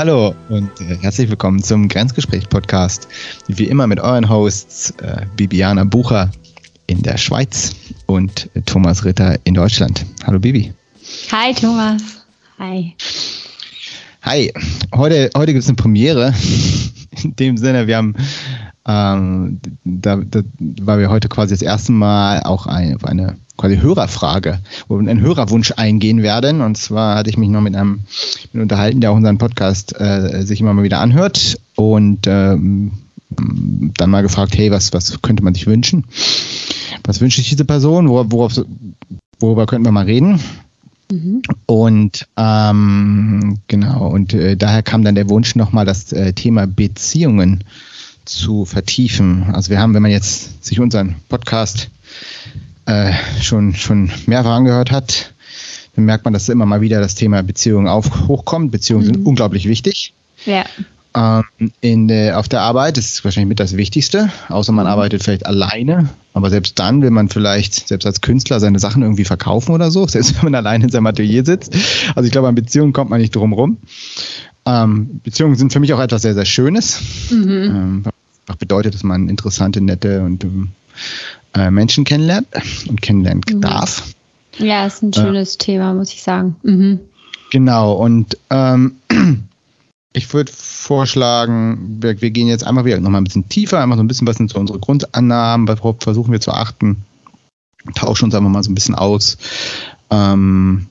Hallo und äh, herzlich willkommen zum Grenzgespräch-Podcast. Wie immer mit euren Hosts äh, Bibiana Bucher in der Schweiz und äh, Thomas Ritter in Deutschland. Hallo Bibi. Hi Thomas. Hi. Hi. Heute, heute gibt es eine Premiere. In dem Sinne, wir haben ähm, da, da, weil wir heute quasi das erste Mal auch eine, eine quasi Hörerfrage und einen Hörerwunsch eingehen werden. Und zwar hatte ich mich noch mit einem mit unterhalten, der auch unseren Podcast äh, sich immer mal wieder anhört und ähm, dann mal gefragt, hey, was, was könnte man sich wünschen? Was wünscht sich diese Person? Worauf, worauf, worüber könnten wir mal reden? Mhm. Und ähm, genau, und äh, daher kam dann der Wunsch nochmal das äh, Thema Beziehungen zu vertiefen. Also wir haben, wenn man jetzt sich unseren Podcast äh, schon, schon mehrfach angehört hat, dann merkt man, dass immer mal wieder das Thema Beziehungen auf, hochkommt. Beziehungen mhm. sind unglaublich wichtig. Ja. Ähm, in der, auf der Arbeit ist es wahrscheinlich mit das Wichtigste, außer man mhm. arbeitet vielleicht alleine. Aber selbst dann will man vielleicht, selbst als Künstler, seine Sachen irgendwie verkaufen oder so, selbst wenn man alleine in seinem Atelier sitzt. Also ich glaube, an Beziehungen kommt man nicht drum rum. Ähm, Beziehungen sind für mich auch etwas sehr, sehr Schönes. Mhm. Ähm, bedeutet, dass man interessante, nette und äh, Menschen kennenlernt und kennenlernen mhm. darf. Ja, ist ein schönes äh, Thema, muss ich sagen. Mhm. Genau, und ähm, ich würde vorschlagen, wir, wir, gehen jetzt einmal wieder nochmal ein bisschen tiefer, einmal so ein bisschen, was sind so unsere Grundannahmen, worauf versuchen wir zu achten, tauschen uns einfach mal so ein bisschen aus. Ähm,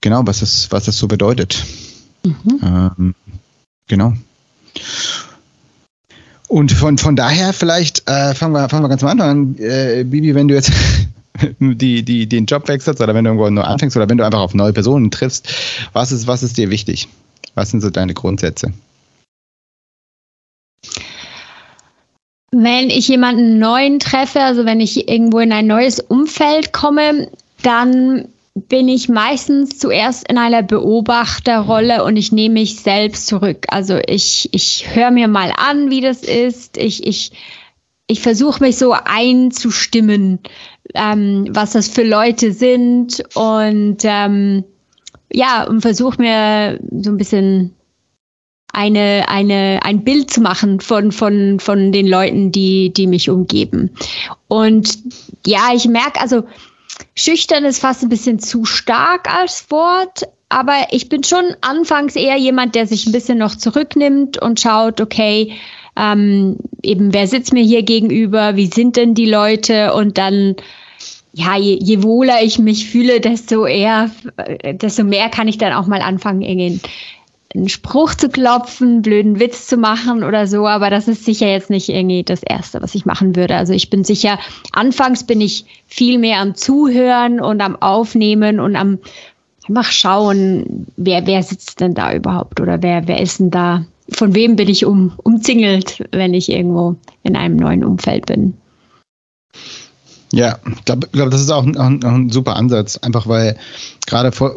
genau, was das, was das so bedeutet. Mhm. Ähm, genau. Und von, von daher vielleicht äh, fangen, wir, fangen wir ganz am Anfang an. Äh, Bibi, wenn du jetzt die, die, den Job wechselst oder wenn du irgendwo neu anfängst oder wenn du einfach auf neue Personen triffst, was ist, was ist dir wichtig? Was sind so deine Grundsätze? Wenn ich jemanden neuen treffe, also wenn ich irgendwo in ein neues Umfeld komme, dann bin ich meistens zuerst in einer Beobachterrolle und ich nehme mich selbst zurück. Also ich, ich höre mir mal an, wie das ist. Ich, ich, ich versuche mich so einzustimmen, ähm, was das für Leute sind und ähm, ja, und versuche mir so ein bisschen eine, eine, ein Bild zu machen von, von, von den Leuten, die, die mich umgeben. Und ja, ich merke, also Schüchtern ist fast ein bisschen zu stark als Wort, aber ich bin schon anfangs eher jemand, der sich ein bisschen noch zurücknimmt und schaut, okay, ähm, eben wer sitzt mir hier gegenüber, wie sind denn die Leute? Und dann ja, je, je wohler ich mich fühle, desto eher, desto mehr kann ich dann auch mal anfangen, in, einen Spruch zu klopfen, blöden Witz zu machen oder so, aber das ist sicher jetzt nicht irgendwie das Erste, was ich machen würde. Also ich bin sicher, anfangs bin ich viel mehr am Zuhören und am Aufnehmen und am einfach schauen, wer, wer sitzt denn da überhaupt oder wer, wer ist denn da, von wem bin ich um, umzingelt, wenn ich irgendwo in einem neuen Umfeld bin. Ja, ich glaube, glaub, das ist auch ein, auch ein, super Ansatz, einfach weil gerade vor,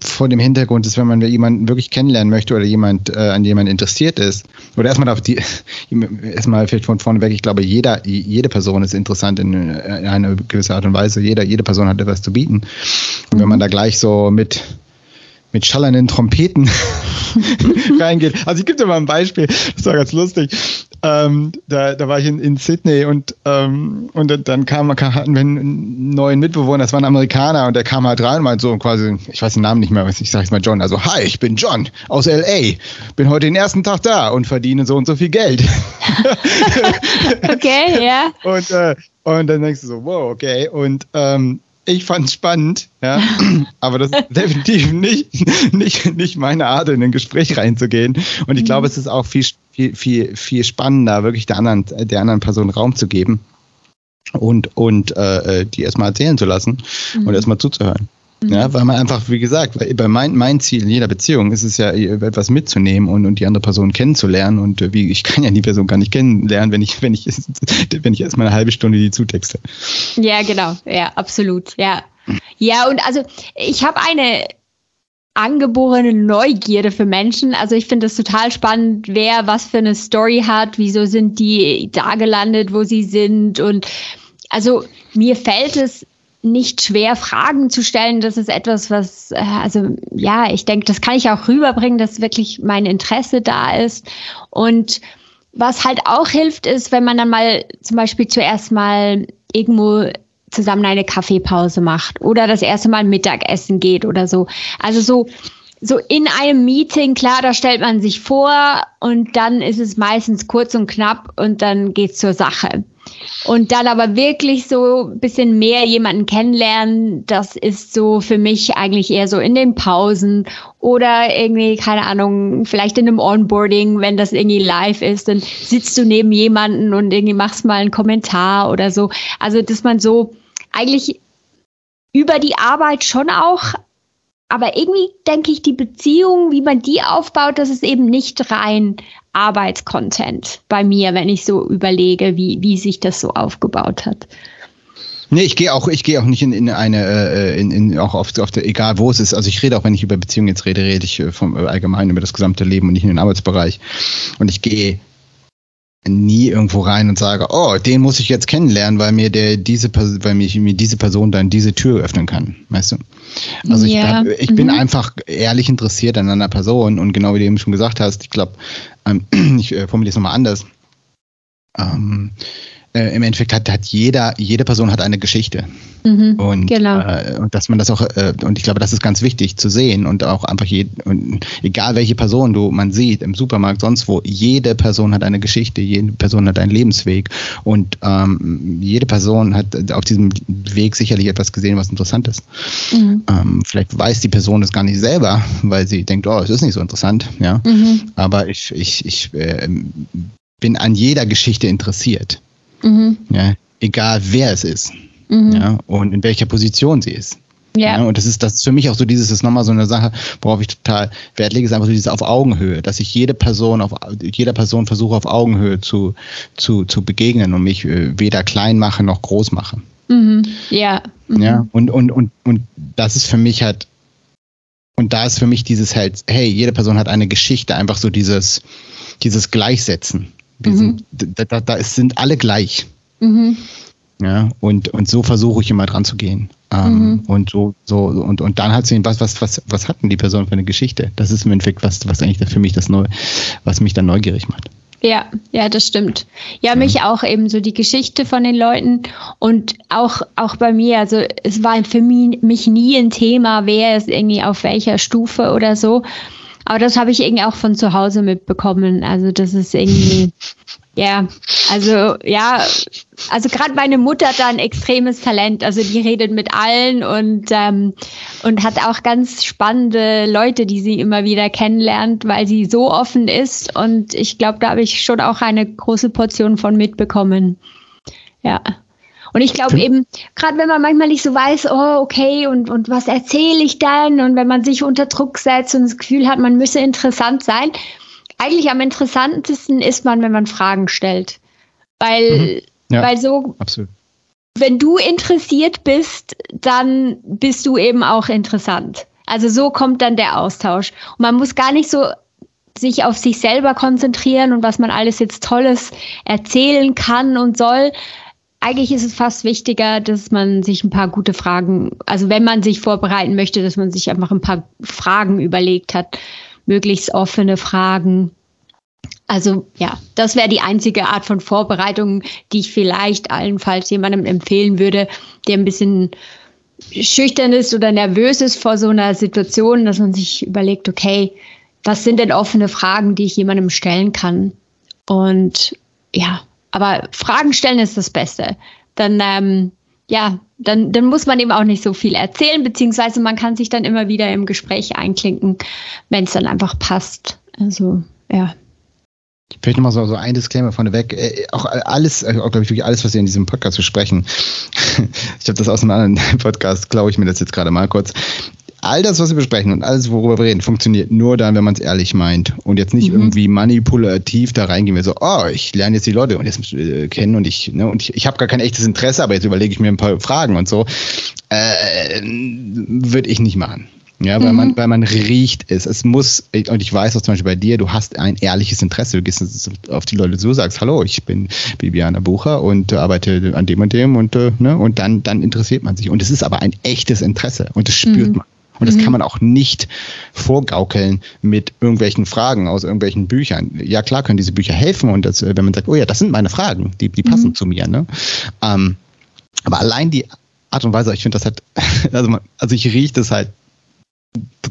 vor dem Hintergrund ist, wenn man jemanden wirklich kennenlernen möchte oder jemand äh, an jemand interessiert ist, oder erstmal auf die, erstmal vielleicht von vorne weg, ich glaube, jeder, jede Person ist interessant in, in einer gewissen Art und Weise, jeder, jede Person hat etwas zu bieten. Und wenn man da gleich so mit, mit schallenden Trompeten reingeht. Also ich gebe dir mal ein Beispiel, das war ganz lustig. Ähm, da, da war ich in, in Sydney und, ähm, und dann kam, hatten wir einen neuen Mitbewohner, das war ein Amerikaner und der kam halt rein und meinte so quasi, ich weiß den Namen nicht mehr, ich sage jetzt mal John, also hi, ich bin John aus LA, bin heute den ersten Tag da und verdiene so und so viel Geld. okay, ja. Und, äh, und dann denkst du so, wow, okay. Und ähm, ich fand es spannend, ja, aber das ist definitiv nicht, nicht, nicht meine Art, in ein Gespräch reinzugehen. Und ich glaube, mhm. es ist auch viel, viel, viel, viel spannender, wirklich der anderen, der anderen Person Raum zu geben und, und äh, die erstmal erzählen zu lassen mhm. und erstmal zuzuhören. Mhm. Ja, weil man einfach, wie gesagt, bei mein, mein Ziel in jeder Beziehung ist es ja, etwas mitzunehmen und, und die andere Person kennenzulernen. Und äh, wie, ich kann ja die Person gar nicht kennenlernen, wenn ich, wenn ich, wenn ich erstmal eine halbe Stunde die zutexte. Ja, genau. Ja, absolut. Ja. Ja, und also ich habe eine angeborene Neugierde für Menschen. Also ich finde es total spannend, wer was für eine Story hat, wieso sind die da gelandet, wo sie sind. Und also mir fällt es nicht schwer, Fragen zu stellen. Das ist etwas, was, äh, also ja, ich denke, das kann ich auch rüberbringen, dass wirklich mein Interesse da ist. Und was halt auch hilft, ist, wenn man dann mal zum Beispiel zuerst mal irgendwo zusammen eine Kaffeepause macht oder das erste Mal Mittagessen geht oder so. Also so, so in einem Meeting, klar, da stellt man sich vor und dann ist es meistens kurz und knapp und dann geht's zur Sache. Und dann aber wirklich so ein bisschen mehr jemanden kennenlernen, das ist so für mich eigentlich eher so in den Pausen oder irgendwie, keine Ahnung, vielleicht in einem Onboarding, wenn das irgendwie live ist, dann sitzt du neben jemanden und irgendwie machst mal einen Kommentar oder so. Also, dass man so eigentlich über die Arbeit schon auch aber irgendwie denke ich, die Beziehung, wie man die aufbaut, das ist eben nicht rein Arbeitscontent bei mir, wenn ich so überlege, wie, wie sich das so aufgebaut hat. Nee, ich gehe auch, ich gehe auch nicht in, in eine, äh, in, in auch auf, auf der, egal wo es ist. Also ich rede auch, wenn ich über Beziehungen jetzt rede, rede ich äh, vom äh, allgemein über das gesamte Leben und nicht in den Arbeitsbereich. Und ich gehe nie irgendwo rein und sage, oh, den muss ich jetzt kennenlernen, weil mir der diese weil mich, mir diese Person dann diese Tür öffnen kann, weißt du? Also ich, hab, ich mhm. bin einfach ehrlich interessiert an einer Person und genau wie du eben schon gesagt hast, ich glaube, ähm, ich äh, formuliere es nochmal anders. Ähm, äh, im Endeffekt hat, hat jeder, jede Person hat eine Geschichte. Mhm, und, genau. äh, und dass man das auch, äh, und ich glaube, das ist ganz wichtig zu sehen und auch einfach, je, und egal welche Person du man sieht, im Supermarkt, sonst wo, jede Person hat eine Geschichte, jede Person hat einen Lebensweg und ähm, jede Person hat auf diesem Weg sicherlich etwas gesehen, was interessant ist. Mhm. Ähm, vielleicht weiß die Person es gar nicht selber, weil sie denkt, oh, es ist nicht so interessant, ja. Mhm. Aber ich, ich, ich äh, bin an jeder Geschichte interessiert. Mhm. Ja, egal wer es ist. Mhm. Ja, und in welcher Position sie ist. Ja. ja. Und das ist, das ist für mich auch so dieses, ist nochmal so eine Sache, worauf ich total Wert lege, ist einfach so dieses auf Augenhöhe, dass ich jede Person auf, jeder Person versuche auf Augenhöhe zu, zu, zu begegnen und mich äh, weder klein mache noch groß mache. Mhm. Ja. Mhm. Ja, und, und, und, und das ist für mich halt, und da ist für mich dieses halt, hey, jede Person hat eine Geschichte, einfach so dieses, dieses Gleichsetzen. Wir mhm. sind, da, da, da sind alle gleich. Mhm. Ja, und, und so versuche ich immer dran zu gehen. Ähm, mhm. Und so, so, und, und dann hat sie was, was, was, was hat denn die Person für eine Geschichte? Das ist im Endeffekt was, was eigentlich für mich das Neu, was mich dann neugierig macht. Ja, ja, das stimmt. Ja, mich ja. auch eben so die Geschichte von den Leuten und auch, auch bei mir, also es war für mich, mich nie ein Thema, wer ist irgendwie auf welcher Stufe oder so. Aber das habe ich irgendwie auch von zu Hause mitbekommen. Also das ist irgendwie, ja, also ja, also gerade meine Mutter hat da ein extremes Talent. Also die redet mit allen und, ähm, und hat auch ganz spannende Leute, die sie immer wieder kennenlernt, weil sie so offen ist. Und ich glaube, da habe ich schon auch eine große Portion von mitbekommen. Ja. Und ich glaube eben, gerade wenn man manchmal nicht so weiß, oh, okay, und, und was erzähle ich dann? Und wenn man sich unter Druck setzt und das Gefühl hat, man müsse interessant sein, eigentlich am interessantesten ist man, wenn man Fragen stellt. Weil, mhm. ja, weil so, absolut. wenn du interessiert bist, dann bist du eben auch interessant. Also so kommt dann der Austausch. Und man muss gar nicht so sich auf sich selber konzentrieren und was man alles jetzt Tolles erzählen kann und soll, eigentlich ist es fast wichtiger, dass man sich ein paar gute Fragen, also wenn man sich vorbereiten möchte, dass man sich einfach ein paar Fragen überlegt hat, möglichst offene Fragen. Also ja, das wäre die einzige Art von Vorbereitung, die ich vielleicht allenfalls jemandem empfehlen würde, der ein bisschen schüchtern ist oder nervös ist vor so einer Situation, dass man sich überlegt, okay, was sind denn offene Fragen, die ich jemandem stellen kann? Und ja, aber Fragen stellen ist das Beste. Dann, ähm, ja, dann, dann muss man eben auch nicht so viel erzählen, beziehungsweise man kann sich dann immer wieder im Gespräch einklinken, wenn es dann einfach passt. Also, ja. Vielleicht nochmal so, so ein Disclaimer vorneweg. Äh, auch alles, äh, auch glaube ich wirklich alles, was wir in diesem Podcast besprechen. ich habe das aus einem anderen Podcast, glaube ich mir das jetzt gerade mal kurz all das, was wir besprechen und alles, worüber wir reden, funktioniert nur dann, wenn man es ehrlich meint und jetzt nicht mhm. irgendwie manipulativ da reingehen wir so, oh, ich lerne jetzt die Leute und jetzt äh, kennen und ich, ne, und ich, ich habe gar kein echtes Interesse, aber jetzt überlege ich mir ein paar Fragen und so, äh, würde ich nicht machen. Ja, weil, mhm. man, weil man riecht es. Es muss, und ich weiß auch zum Beispiel bei dir, du hast ein ehrliches Interesse. Du gehst auf die Leute zu, sagst, hallo, ich bin Bibiana Bucher und arbeite an dem und dem und, äh, ne, und dann, dann interessiert man sich. Und es ist aber ein echtes Interesse und das spürt mhm. man. Und das mhm. kann man auch nicht vorgaukeln mit irgendwelchen Fragen aus irgendwelchen Büchern. Ja, klar können diese Bücher helfen und das, wenn man sagt, oh ja, das sind meine Fragen, die, die passen mhm. zu mir. Ne? Ähm, aber allein die Art und Weise, ich finde das halt, also, man, also ich rieche das halt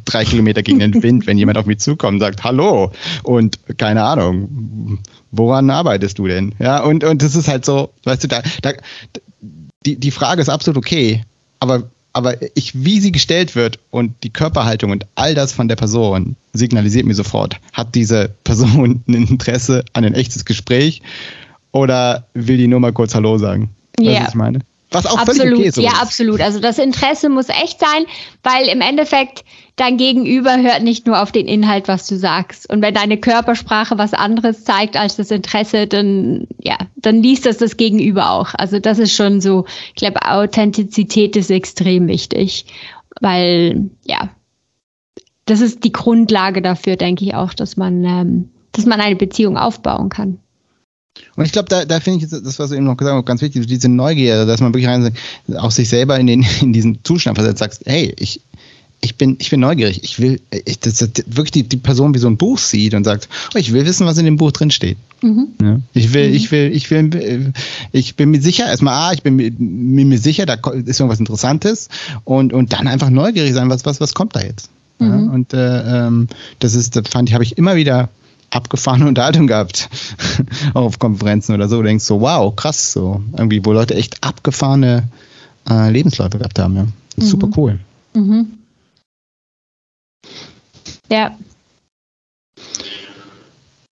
drei Kilometer gegen den Wind, wenn jemand auf mich zukommt und sagt, hallo und keine Ahnung, woran arbeitest du denn? Ja, und, und das ist halt so, weißt du, da, da die, die Frage ist absolut okay, aber aber ich, wie sie gestellt wird und die Körperhaltung und all das von der Person signalisiert mir sofort, hat diese Person ein Interesse an ein echtes Gespräch oder will die nur mal kurz Hallo sagen? Ja. Was ich meine? Was auch absolut, völlig okay ist. Ja, absolut. Also das Interesse muss echt sein, weil im Endeffekt dein Gegenüber hört nicht nur auf den Inhalt, was du sagst. Und wenn deine Körpersprache was anderes zeigt als das Interesse, dann, ja, dann liest das das Gegenüber auch. Also das ist schon so, ich glaube, Authentizität ist extrem wichtig, weil, ja, das ist die Grundlage dafür, denke ich auch, dass man, ähm, dass man eine Beziehung aufbauen kann. Und ich glaube, da, da finde ich das, was du eben noch gesagt hast, ganz wichtig, diese Neugier, dass man wirklich rein, auch sich selber in, den, in diesen Zustand versetzt, sagst, hey, ich, ich bin, ich bin neugierig. Ich will, ich, das, das, wirklich die, die Person wie so ein Buch sieht und sagt, oh, ich will wissen, was in dem Buch drin steht. Mhm. Ja, ich will, mhm. ich will, ich will, ich bin mir sicher, erstmal, ah, ich bin mir, mir sicher, da ist irgendwas Interessantes und, und dann einfach neugierig sein, was, was, was kommt da jetzt? Mhm. Ja, und äh, ähm, das ist, das fand ich, habe ich immer wieder abgefahrene Unterhaltung gehabt. auch auf Konferenzen oder so. Du denkst so, wow, krass, so. Irgendwie, wo Leute echt abgefahrene äh, Lebensläufe gehabt haben, ja. Mhm. Super cool. Mhm. Ja.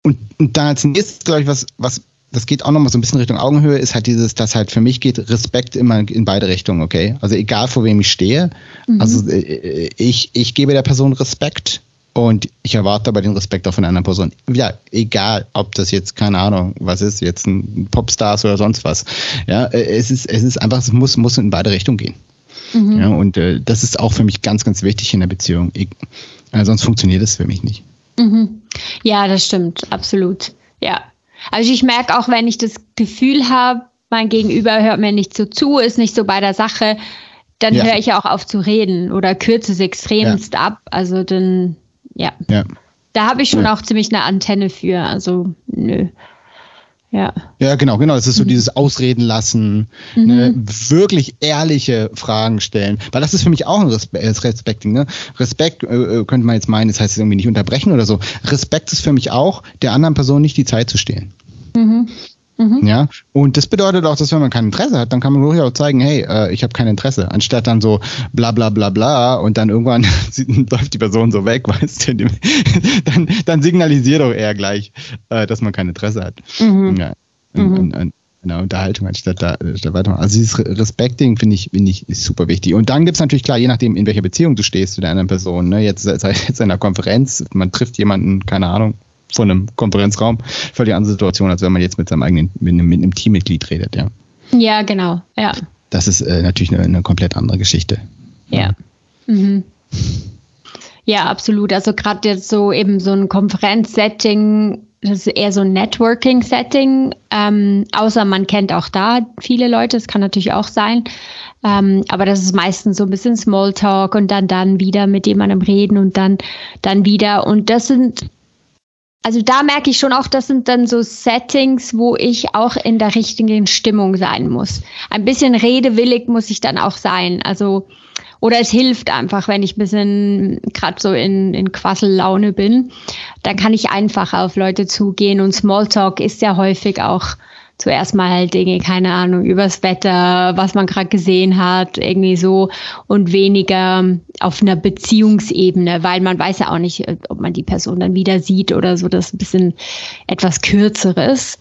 Und, und dann als nächstes, glaube ich, was, was, das geht auch nochmal so ein bisschen Richtung Augenhöhe, ist halt dieses, dass halt für mich geht Respekt immer in beide Richtungen, okay? Also egal vor wem ich stehe, mhm. also äh, äh, ich, ich gebe der Person Respekt und ich erwarte aber den Respekt auch von einer anderen Person. Ja, egal, ob das jetzt, keine Ahnung, was ist, jetzt ein Popstars oder sonst was. Ja, äh, es ist, es ist einfach, es muss, muss in beide Richtungen gehen. Mhm. Ja, und äh, das ist auch für mich ganz, ganz wichtig in der Beziehung. Ich, äh, sonst funktioniert es für mich nicht. Mhm. Ja, das stimmt, absolut. Ja. Also ich merke auch, wenn ich das Gefühl habe, mein Gegenüber hört mir nicht so zu, ist nicht so bei der Sache, dann ja. höre ich auch auf zu reden oder kürze es extremst ja. ab. Also dann ja. ja. Da habe ich schon ja. auch ziemlich eine Antenne für. Also, nö. Ja. Ja, genau, genau. Das ist so mhm. dieses Ausreden lassen, mhm. ne, wirklich ehrliche Fragen stellen. Weil das ist für mich auch ein Respekt, äh, Respekting. Ne? Respekt äh, äh, könnte man jetzt meinen, das heißt irgendwie nicht unterbrechen oder so. Respekt ist für mich auch, der anderen Person nicht die Zeit zu stehlen. Mhm. Mhm. Ja, und das bedeutet auch, dass wenn man kein Interesse hat, dann kann man ruhig auch zeigen, hey, äh, ich habe kein Interesse, anstatt dann so bla bla bla bla und dann irgendwann läuft die Person so weg, weißt du, dann, dann signalisiert doch eher gleich, äh, dass man kein Interesse hat. Mhm. Ja. Mhm. Und, und, in der Unterhaltung anstatt da, statt weiter. Also dieses Respekting finde ich, finde ich ist super wichtig. Und dann gibt es natürlich klar, je nachdem, in welcher Beziehung du stehst zu der anderen Person. Ne? Jetzt, jetzt in einer Konferenz, man trifft jemanden, keine Ahnung, von einem Konferenzraum. Völlig andere Situation, als wenn man jetzt mit seinem eigenen, mit einem, mit einem Teammitglied redet, ja. Ja, genau, ja. Das ist äh, natürlich eine, eine, komplett andere Geschichte. Ja. Mhm. Ja, absolut. Also gerade jetzt so eben so ein Konferenzsetting, das ist eher so ein Networking-Setting, ähm, außer man kennt auch da viele Leute, das kann natürlich auch sein. Ähm, aber das ist meistens so ein bisschen Smalltalk und dann dann wieder mit jemandem reden und dann dann wieder. Und das sind also da merke ich schon auch, das sind dann so Settings, wo ich auch in der richtigen Stimmung sein muss. Ein bisschen redewillig muss ich dann auch sein. Also oder es hilft einfach, wenn ich ein bisschen gerade so in, in Quassellaune bin, dann kann ich einfach auf Leute zugehen und Smalltalk ist ja häufig auch zuerst mal halt Dinge, keine Ahnung, übers Wetter, was man gerade gesehen hat, irgendwie so und weniger auf einer Beziehungsebene, weil man weiß ja auch nicht, ob man die Person dann wieder sieht oder so, das ist ein bisschen etwas kürzeres.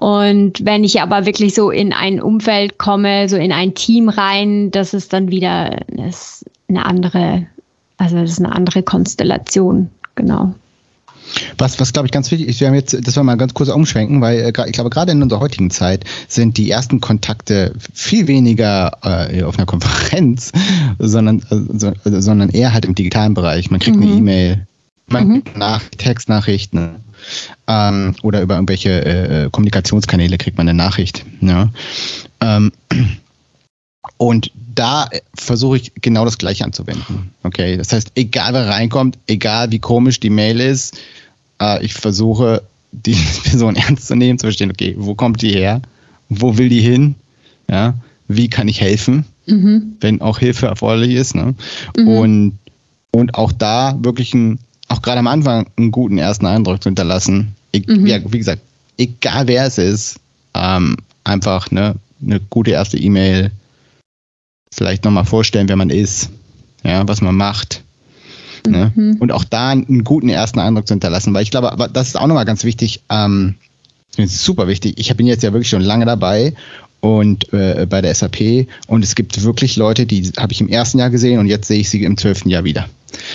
Und wenn ich aber wirklich so in ein Umfeld komme, so in ein Team rein, das ist dann wieder eine andere, also das ist eine andere Konstellation, genau. Was, was glaube ich ganz wichtig ist, wir haben jetzt, das wir mal ganz kurz umschwenken, weil äh, ich glaube, gerade in unserer heutigen Zeit sind die ersten Kontakte viel weniger äh, auf einer Konferenz, sondern, äh, so, sondern eher halt im digitalen Bereich. Man kriegt mhm. eine E-Mail, man mhm. kriegt nach Textnachrichten ähm, oder über irgendwelche äh, Kommunikationskanäle kriegt man eine Nachricht. Ja? Ähm, und da versuche ich genau das Gleiche anzuwenden. Okay, das heißt, egal wer reinkommt, egal wie komisch die Mail ist, äh, ich versuche die Person ernst zu nehmen, zu verstehen, okay, wo kommt die her? Wo will die hin? Ja, wie kann ich helfen? Mhm. Wenn auch Hilfe erforderlich ist. Ne? Mhm. Und, und auch da wirklich ein, auch gerade am Anfang einen guten ersten Eindruck zu hinterlassen. Ich, mhm. ja, wie gesagt, egal wer es ist, ähm, einfach ne, eine gute erste E-Mail, vielleicht nochmal vorstellen, wer man ist, ja, was man macht. Ne? Mhm. Und auch da einen guten ersten Eindruck zu hinterlassen, weil ich glaube, aber das ist auch nochmal ganz wichtig, ähm, super wichtig. Ich bin jetzt ja wirklich schon lange dabei und äh, bei der SAP und es gibt wirklich Leute, die habe ich im ersten Jahr gesehen und jetzt sehe ich sie im zwölften Jahr wieder.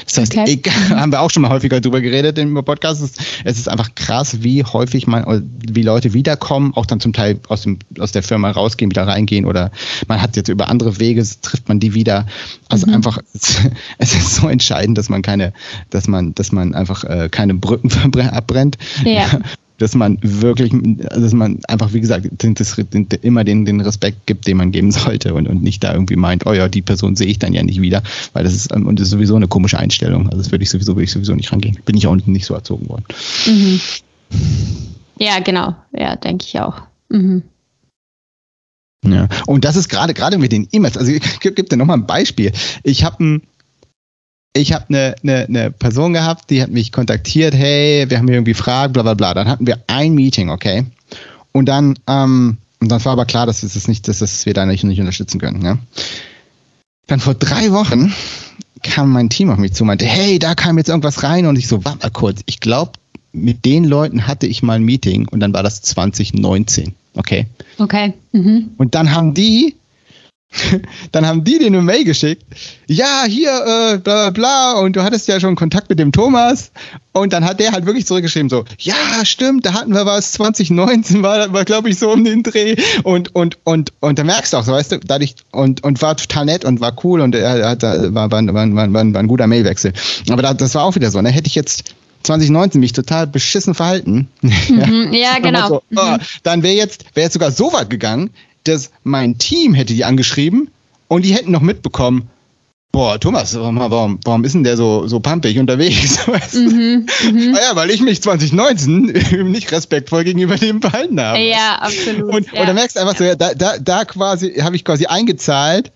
Das heißt, okay. egal, haben wir auch schon mal häufiger drüber geredet im Podcast. Es ist, es ist einfach krass, wie häufig man, wie Leute wiederkommen, auch dann zum Teil aus, dem, aus der Firma rausgehen, wieder reingehen oder man hat jetzt über andere Wege, trifft man die wieder. Also mhm. einfach, es, es, ist so entscheidend, dass man keine, dass man, dass man einfach äh, keine Brücken abbrennt. Ja dass man wirklich, dass man einfach, wie gesagt, das, immer den, den Respekt gibt, den man geben sollte und, und nicht da irgendwie meint, oh ja, die Person sehe ich dann ja nicht wieder, weil das ist, ähm, und das ist sowieso eine komische Einstellung. Also das würde ich sowieso, würde ich sowieso nicht rangehen. Bin ich auch nicht so erzogen worden. Mhm. Ja, genau. Ja, denke ich auch. Mhm. Ja, und das ist gerade gerade mit den E-Mails. Also ich gebe dir nochmal ein Beispiel. Ich habe ein ich habe eine, eine, eine Person gehabt, die hat mich kontaktiert, hey, wir haben hier irgendwie Fragen, bla bla bla. Dann hatten wir ein Meeting, okay? Und dann, ähm, und dann war aber klar, dass es nicht, dass es wir da nicht, nicht unterstützen können. Ja? Dann vor drei Wochen kam mein Team auf mich zu und meinte, hey, da kam jetzt irgendwas rein und ich so, warte mal kurz, ich glaube, mit den Leuten hatte ich mal ein Meeting und dann war das 2019. Okay. Okay. Mhm. Und dann haben die dann haben die dir eine Mail geschickt. Ja, hier, äh, bla bla bla, und du hattest ja schon Kontakt mit dem Thomas. Und dann hat der halt wirklich zurückgeschrieben, so, ja, stimmt, da hatten wir was, 2019 war, war glaube ich, so um den Dreh. Und, und, und, und da merkst du auch, so, weißt du, dadurch, und, und war total nett und war cool und er hat, war, war, war, war, war, war ein guter Mailwechsel. Aber da, das war auch wieder so, ne? Hätte ich jetzt 2019 mich total beschissen verhalten. Mhm, ja, genau. So, oh, dann wäre jetzt, wäre jetzt sogar so weit gegangen, dass mein Team hätte die angeschrieben und die hätten noch mitbekommen, boah, Thomas, warum, warum ist denn der so, so pumpig unterwegs? Mhm, mhm. Naja, weil ich mich 2019 nicht respektvoll gegenüber dem verhalten habe. Ja, absolut. Und, ja. und da merkst du einfach so, da, da, da quasi, habe ich quasi eingezahlt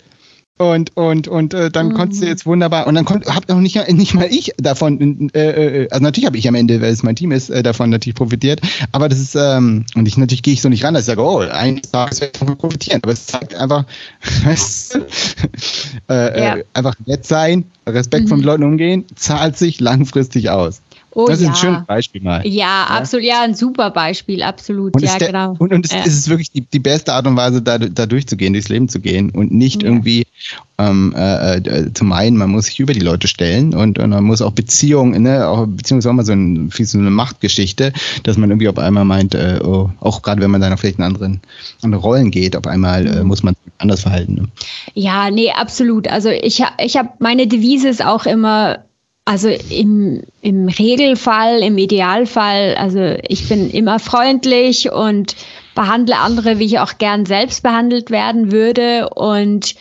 und, und, und äh, dann mhm. konntest du jetzt wunderbar, und dann kommt, hab noch nicht, nicht mal ich davon, äh, äh, also natürlich habe ich am Ende, weil es mein Team ist, äh, davon natürlich profitiert, aber das ist, ähm, und ich natürlich gehe ich so nicht ran, dass ich sage, oh, eines Tages werde ich davon profitieren, aber es zeigt einfach, weißt du, äh, ja. äh, einfach nett sein, Respekt mhm. von Leuten umgehen, zahlt sich langfristig aus. Oh, das ist ja. ein schönes Beispiel mal. Ja, absolut. Ja, ein super Beispiel, absolut. Und ja, der, genau. Und, und es, ja. ist wirklich die, die beste Art und Weise, da, da durchzugehen, durchs Leben zu gehen und nicht ja. irgendwie ähm, äh, äh, zu meinen, man muss sich über die Leute stellen und, und man muss auch Beziehungen, ne, auch beziehungsweise auch mal so, ein, so eine Machtgeschichte, dass man irgendwie auf einmal meint, äh, oh, auch gerade wenn man dann auf vielleicht in anderen andere Rollen geht, auf einmal äh, mhm. muss man anders verhalten. Ne? Ja, nee, absolut. Also ich, ich habe meine Devise ist auch immer also im, im Regelfall, im Idealfall, also ich bin immer freundlich und behandle andere, wie ich auch gern selbst behandelt werden würde. Und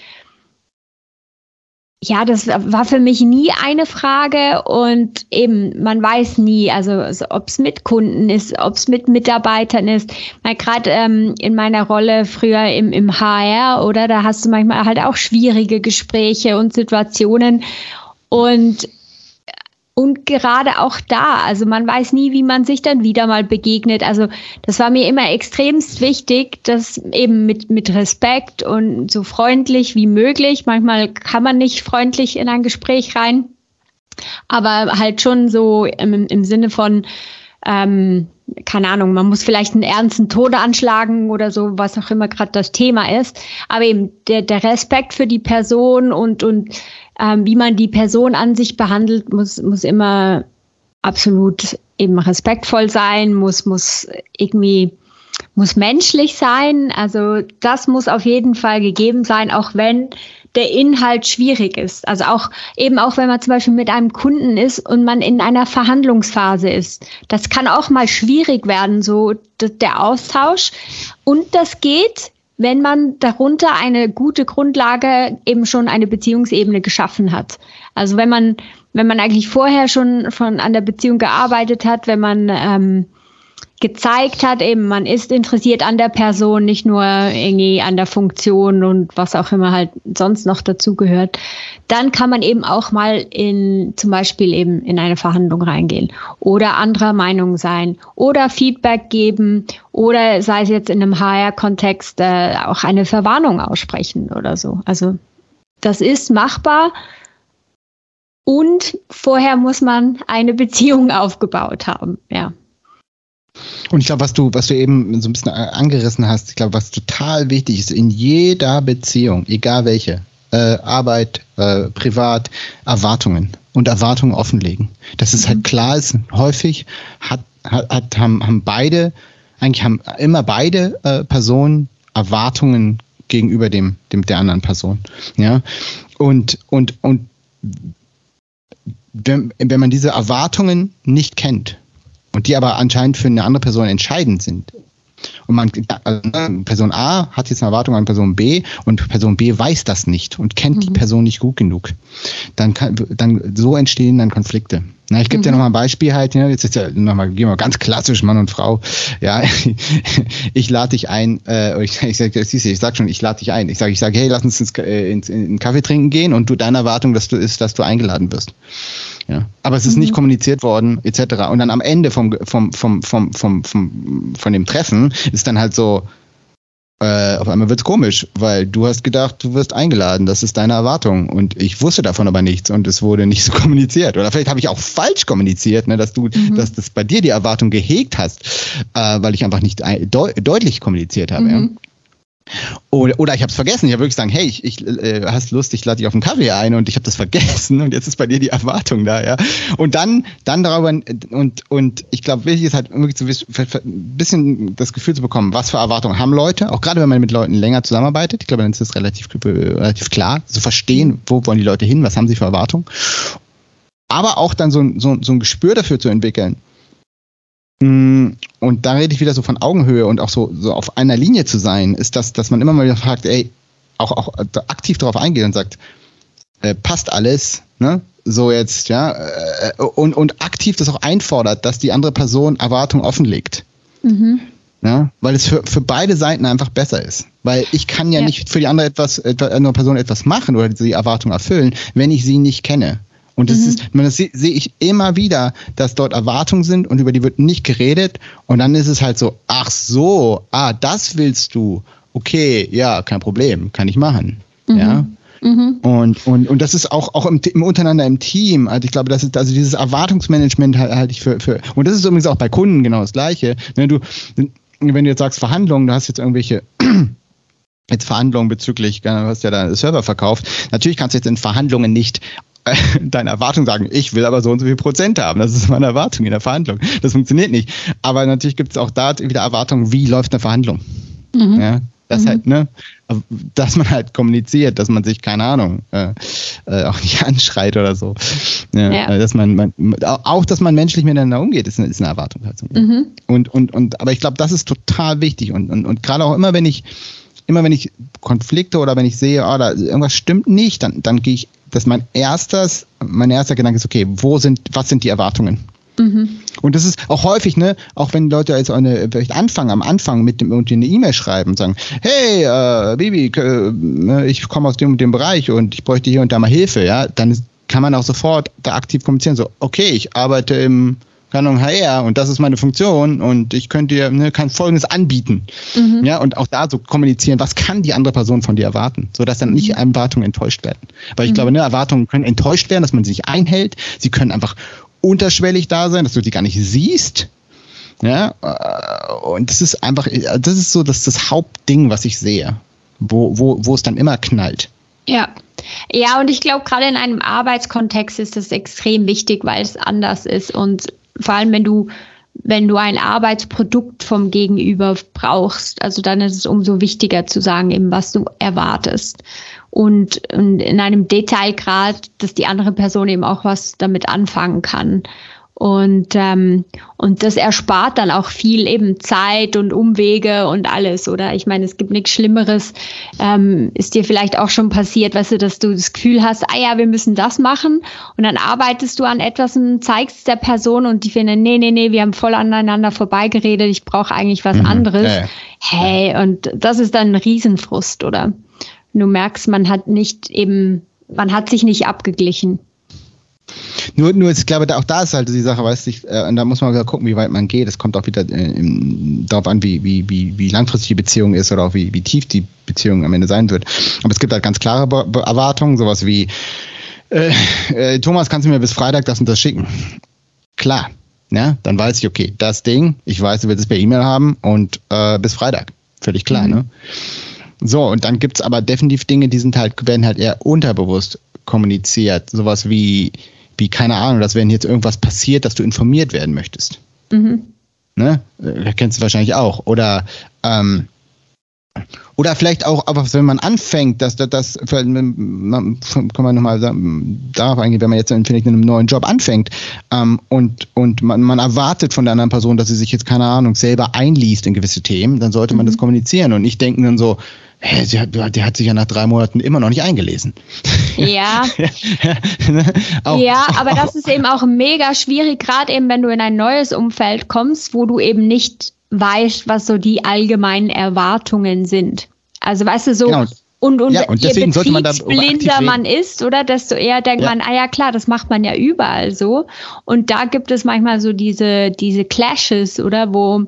ja, das war für mich nie eine Frage und eben, man weiß nie, also ob es mit Kunden ist, ob es mit Mitarbeitern ist. Gerade ähm, in meiner Rolle früher im, im HR, oder da hast du manchmal halt auch schwierige Gespräche und Situationen. Und und gerade auch da, also man weiß nie, wie man sich dann wieder mal begegnet. Also das war mir immer extremst wichtig, dass eben mit, mit Respekt und so freundlich wie möglich. Manchmal kann man nicht freundlich in ein Gespräch rein, aber halt schon so im, im Sinne von, ähm, keine Ahnung, man muss vielleicht einen ernsten Tode anschlagen oder so, was auch immer gerade das Thema ist. Aber eben der, der Respekt für die Person und, und ähm, wie man die Person an sich behandelt, muss, muss immer absolut eben respektvoll sein, muss, muss irgendwie, muss menschlich sein. Also das muss auf jeden Fall gegeben sein, auch wenn der Inhalt schwierig ist. Also auch eben auch, wenn man zum Beispiel mit einem Kunden ist und man in einer Verhandlungsphase ist. Das kann auch mal schwierig werden, so der Austausch. Und das geht, wenn man darunter eine gute Grundlage eben schon eine Beziehungsebene geschaffen hat. Also wenn man, wenn man eigentlich vorher schon von an der Beziehung gearbeitet hat, wenn man ähm, gezeigt hat, eben man ist interessiert an der Person, nicht nur irgendwie an der Funktion und was auch immer halt sonst noch dazugehört, dann kann man eben auch mal in zum Beispiel eben in eine Verhandlung reingehen oder anderer Meinung sein oder Feedback geben oder sei es jetzt in einem HR-Kontext äh, auch eine Verwarnung aussprechen oder so. Also das ist machbar. Und vorher muss man eine Beziehung aufgebaut haben, ja. Und ich glaube, was du, was du eben so ein bisschen angerissen hast, ich glaube, was total wichtig ist, in jeder Beziehung, egal welche, äh, Arbeit, äh, privat, Erwartungen und Erwartungen offenlegen. Dass es halt mhm. klar ist, häufig hat, hat, hat, haben, haben beide, eigentlich haben immer beide äh, Personen Erwartungen gegenüber dem, dem der anderen Person. Ja. Und, und, und wenn, wenn man diese Erwartungen nicht kennt, und die aber anscheinend für eine andere Person entscheidend sind. Und man, also Person A hat jetzt eine Erwartung an Person B und Person B weiß das nicht und kennt mhm. die Person nicht gut genug. Dann kann, dann so entstehen dann Konflikte. Na, ich gebe mhm. dir nochmal ein Beispiel halt, ja, jetzt ja nochmal, gehen wir ganz klassisch Mann und Frau. Ja, ich lade dich ein, äh, ich, ich, du, ich sag schon, ich lade dich ein. Ich sage, ich sage, hey, lass uns ins, äh, ins, in, in Kaffee trinken gehen und du deine Erwartung, dass du ist, dass du eingeladen wirst. Ja. Aber es ist mhm. nicht kommuniziert worden, etc. Und dann am Ende vom, vom, vom, vom, vom, vom, von dem Treffen ist dann halt so, äh, auf einmal wird's komisch, weil du hast gedacht, du wirst eingeladen, das ist deine Erwartung. Und ich wusste davon aber nichts und es wurde nicht so kommuniziert. Oder vielleicht habe ich auch falsch kommuniziert, ne, dass du, mhm. dass das bei dir die Erwartung gehegt hast, äh, weil ich einfach nicht deut deutlich kommuniziert habe. Mhm. Ja. Oder, oder ich habe es vergessen. Ich habe wirklich gesagt, hey, ich, ich äh, hast Lust, ich lade dich auf einen Kaffee ein und ich habe das vergessen und jetzt ist bei dir die Erwartung da, ja. Und dann, dann darüber und und ich glaube, wichtig ist halt wirklich zu ein bisschen das Gefühl zu bekommen, was für Erwartungen haben Leute, auch gerade wenn man mit Leuten länger zusammenarbeitet. Ich glaube, dann ist das relativ relativ klar, zu verstehen, wo wollen die Leute hin, was haben sie für Erwartungen. Aber auch dann so, so, so ein Gespür dafür zu entwickeln, und da rede ich wieder so von Augenhöhe und auch so, so auf einer Linie zu sein, ist das, dass man immer mal wieder fragt, ey, auch, auch aktiv darauf eingeht und sagt, äh, passt alles, ne? So jetzt, ja, äh, und, und aktiv das auch einfordert, dass die andere Person Erwartungen offenlegt. Mhm. Ja, weil es für, für beide Seiten einfach besser ist. Weil ich kann ja, ja. nicht für die andere etwas, etwa, andere Person etwas machen oder die Erwartung erfüllen, wenn ich sie nicht kenne. Und das mhm. ist, das sehe seh ich immer wieder, dass dort Erwartungen sind und über die wird nicht geredet. Und dann ist es halt so, ach so, ah, das willst du. Okay, ja, kein Problem, kann ich machen. Mhm. Ja. Mhm. Und, und, und das ist auch, auch im, im Untereinander im Team. Also ich glaube, das ist also dieses Erwartungsmanagement halte halt ich für, für. Und das ist übrigens auch bei Kunden genau das Gleiche. Wenn du, wenn du jetzt sagst Verhandlungen, du hast jetzt irgendwelche jetzt Verhandlungen bezüglich, du hast ja da Server verkauft. Natürlich kannst du jetzt in Verhandlungen nicht deine Erwartung sagen, ich will aber so und so viel Prozent haben. Das ist meine Erwartung in der Verhandlung. Das funktioniert nicht. Aber natürlich gibt es auch da wieder Erwartungen, wie läuft eine Verhandlung. Mhm. Ja, das mhm. halt, ne, dass man halt kommuniziert, dass man sich, keine Ahnung, äh, äh, auch nicht anschreit oder so. Ja, ja. Äh, dass man, man, auch, dass man menschlich miteinander umgeht, ist eine, ist eine Erwartung. Halt. Mhm. Und, und, und, aber ich glaube, das ist total wichtig und, und, und gerade auch immer, wenn ich, immer wenn ich Konflikte oder wenn ich sehe, oh, da irgendwas stimmt nicht, dann, dann gehe ich dass mein erstes, mein erster Gedanke ist, okay, wo sind, was sind die Erwartungen? Mhm. Und das ist auch häufig, ne, auch wenn Leute jetzt eine, vielleicht anfangen, am Anfang mit dem und eine E-Mail schreiben und sagen, hey, äh, Bibi, äh, ne, ich komme aus dem und dem Bereich und ich bräuchte hier und da mal Hilfe, ja, dann kann man auch sofort da aktiv kommunizieren, so, okay, ich arbeite im keine Ahnung, HR und das ist meine Funktion und ich könnte dir, ne, kann Folgendes anbieten. Mhm. Ja, und auch da so kommunizieren, was kann die andere Person von dir erwarten, sodass dann nicht mhm. Erwartungen enttäuscht werden. Weil ich mhm. glaube, ne, Erwartungen können enttäuscht werden, dass man sie sich einhält. Sie können einfach unterschwellig da sein, dass du sie gar nicht siehst. Ja, äh, und das ist einfach, das ist so das, das Hauptding, was ich sehe, wo, wo, wo es dann immer knallt. Ja. Ja, und ich glaube, gerade in einem Arbeitskontext ist das extrem wichtig, weil es anders ist und vor allem wenn du wenn du ein Arbeitsprodukt vom Gegenüber brauchst, also dann ist es umso wichtiger zu sagen, eben was du erwartest. Und, und in einem Detailgrad, dass die andere Person eben auch was damit anfangen kann. Und, ähm, und das erspart dann auch viel eben Zeit und Umwege und alles, oder? Ich meine, es gibt nichts Schlimmeres. Ähm, ist dir vielleicht auch schon passiert, weißt du, dass du das Gefühl hast, ah ja, wir müssen das machen. Und dann arbeitest du an etwas und zeigst der Person und die finden, nee, nee, nee, wir haben voll aneinander vorbeigeredet, ich brauche eigentlich was mhm. anderes. Ja, Hey, und das ist dann ein Riesenfrust, oder? Du merkst, man hat nicht eben, man hat sich nicht abgeglichen. Nur, nur ich glaube, auch da ist halt die Sache, weißt du, äh, und da muss man wieder gucken, wie weit man geht. Es kommt auch wieder äh, im, darauf an, wie, wie, wie, wie langfristig die Beziehung ist oder auch wie, wie tief die Beziehung am Ende sein wird. Aber es gibt halt ganz klare Be Be Erwartungen, sowas wie, äh, äh, Thomas, kannst du mir bis Freitag das und das schicken? Klar. Ne? dann weiß ich, okay, das Ding, ich weiß, du willst es per E-Mail haben und äh, bis Freitag. Völlig klar, mhm. ne? So, und dann gibt es aber definitiv Dinge, die sind halt, werden halt eher unterbewusst kommuniziert. Sowas wie, wie, keine Ahnung, dass wenn jetzt irgendwas passiert, dass du informiert werden möchtest. Mhm. Ne? Das kennst du wahrscheinlich auch. Oder, ähm, oder vielleicht auch, aber wenn man anfängt, dass das, kann man nochmal darauf eingehen, wenn man jetzt vielleicht in einem neuen Job anfängt ähm, und, und man, man erwartet von der anderen Person, dass sie sich jetzt, keine Ahnung, selber einliest in gewisse Themen, dann sollte man mhm. das kommunizieren und nicht denken dann so, hä, sie hat, der hat sich ja nach drei Monaten immer noch nicht eingelesen. Ja. auch, ja, aber das ist eben auch mega schwierig, gerade eben, wenn du in ein neues Umfeld kommst, wo du eben nicht weißt, was so die allgemeinen Erwartungen sind. Also weißt du, so genau. und, und, ja, und je betriebsblinder man, man ist, oder desto eher denkt ja. man, ah ja klar, das macht man ja überall so. Und da gibt es manchmal so diese, diese Clashes, oder wo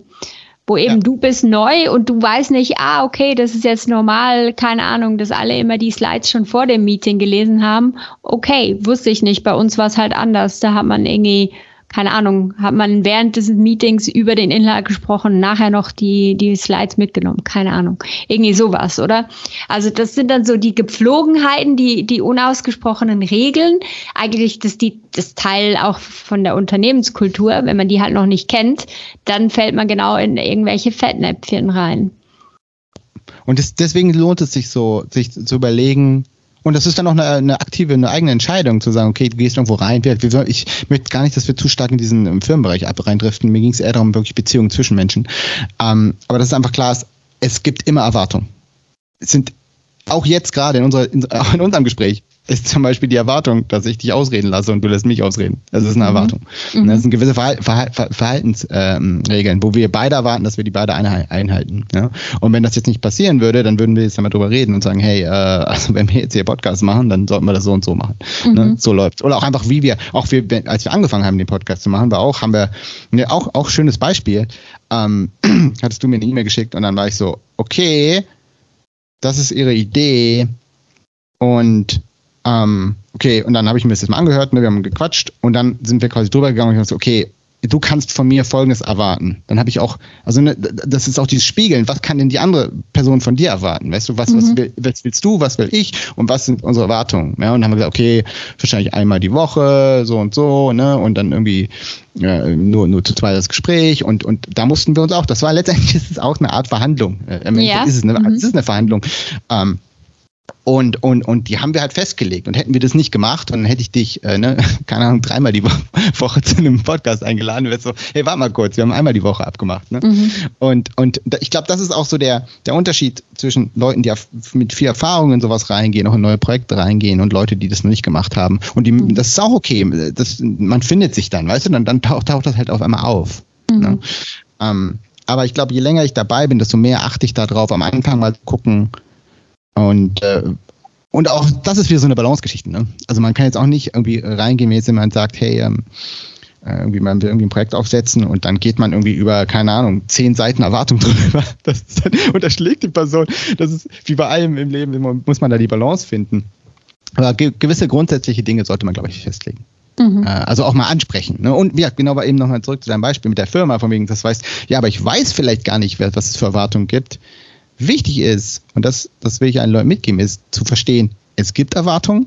wo eben ja. du bist neu und du weißt nicht, ah, okay, das ist jetzt normal, keine Ahnung, dass alle immer die Slides schon vor dem Meeting gelesen haben. Okay, wusste ich nicht. Bei uns war es halt anders. Da hat man irgendwie keine Ahnung, hat man während des Meetings über den Inhalt gesprochen, nachher noch die, die Slides mitgenommen, keine Ahnung. Irgendwie sowas, oder? Also das sind dann so die Gepflogenheiten, die, die unausgesprochenen Regeln. Eigentlich das, die, das Teil auch von der Unternehmenskultur, wenn man die halt noch nicht kennt, dann fällt man genau in irgendwelche Fettnäpfchen rein. Und das, deswegen lohnt es sich so, sich zu überlegen, und das ist dann auch eine, eine, aktive, eine eigene Entscheidung, zu sagen, okay, du gehst irgendwo rein. Ich möchte gar nicht, dass wir zu stark in diesen Firmenbereich ab reindriften. Mir ging es eher darum, wirklich Beziehungen zwischen Menschen. Ähm, aber das ist einfach klar, es gibt immer Erwartungen. Es sind auch jetzt gerade in, unserer, in, in unserem Gespräch ist zum Beispiel die Erwartung, dass ich dich ausreden lasse und du lässt mich ausreden. Das ist eine mhm. Erwartung. Mhm. Das sind gewisse Verhal Verhal Verhaltensregeln, ähm, wo wir beide erwarten, dass wir die beide einhalten. Ja? Und wenn das jetzt nicht passieren würde, dann würden wir jetzt einmal drüber reden und sagen, hey, äh, also wenn wir jetzt hier Podcast machen, dann sollten wir das so und so machen. Ne? Mhm. Ne? So läuft. Oder auch einfach, wie wir, auch wir, als wir angefangen haben, den Podcast zu machen, war auch, haben wir, ne, auch, auch schönes Beispiel, ähm, hattest du mir eine E-Mail geschickt und dann war ich so, okay, das ist ihre Idee und ähm, okay, und dann habe ich mir das jetzt mal angehört, ne, wir haben gequatscht und dann sind wir quasi drüber gegangen und ich dachte, okay, du kannst von mir Folgendes erwarten. Dann habe ich auch, also ne, das ist auch dieses Spiegeln, was kann denn die andere Person von dir erwarten? Weißt du, was, mhm. was, will, was willst du, was will ich und was sind unsere Erwartungen? Ja, und dann haben wir gesagt, okay, wahrscheinlich einmal die Woche, so und so, ne? Und dann irgendwie ja, nur, nur zu zweit das Gespräch und, und da mussten wir uns auch, das war letztendlich ist es auch eine Art Verhandlung. Äh, ja. ist es, eine, mhm. es ist eine Verhandlung. Ähm, und, und, und die haben wir halt festgelegt. Und hätten wir das nicht gemacht, dann hätte ich dich, äh, ne, keine Ahnung, dreimal die Woche zu einem Podcast eingeladen. Du wärst so, hey, warte mal kurz, wir haben einmal die Woche abgemacht. Ne? Mhm. Und, und ich glaube, das ist auch so der, der Unterschied zwischen Leuten, die mit viel Erfahrung in sowas reingehen, auch in neue Projekte reingehen und Leute, die das noch nicht gemacht haben. Und die, mhm. das ist auch okay. Das, man findet sich dann, weißt du, dann, dann taucht, taucht das halt auf einmal auf. Mhm. Ne? Ähm, aber ich glaube, je länger ich dabei bin, desto mehr achte ich darauf, am Anfang mal gucken, und, äh, und auch das ist wieder so eine Balance-Geschichte. Ne? Also man kann jetzt auch nicht irgendwie reingehen, wenn jetzt jemand sagt, hey, ähm, äh, irgendwie man will irgendwie ein Projekt aufsetzen und dann geht man irgendwie über, keine Ahnung, zehn Seiten Erwartung drüber. Das dann, unterschlägt die Person. Das ist wie bei allem im Leben, muss man da die Balance finden. Aber ge gewisse grundsätzliche Dinge sollte man, glaube ich, festlegen. Mhm. Äh, also auch mal ansprechen. Ne? Und ja, genau, aber eben nochmal zurück zu deinem Beispiel mit der Firma, von wegen, das weißt, ja, aber ich weiß vielleicht gar nicht, was es für Erwartungen gibt wichtig ist, und das, das will ich allen Leuten mitgeben, ist zu verstehen, es gibt Erwartungen,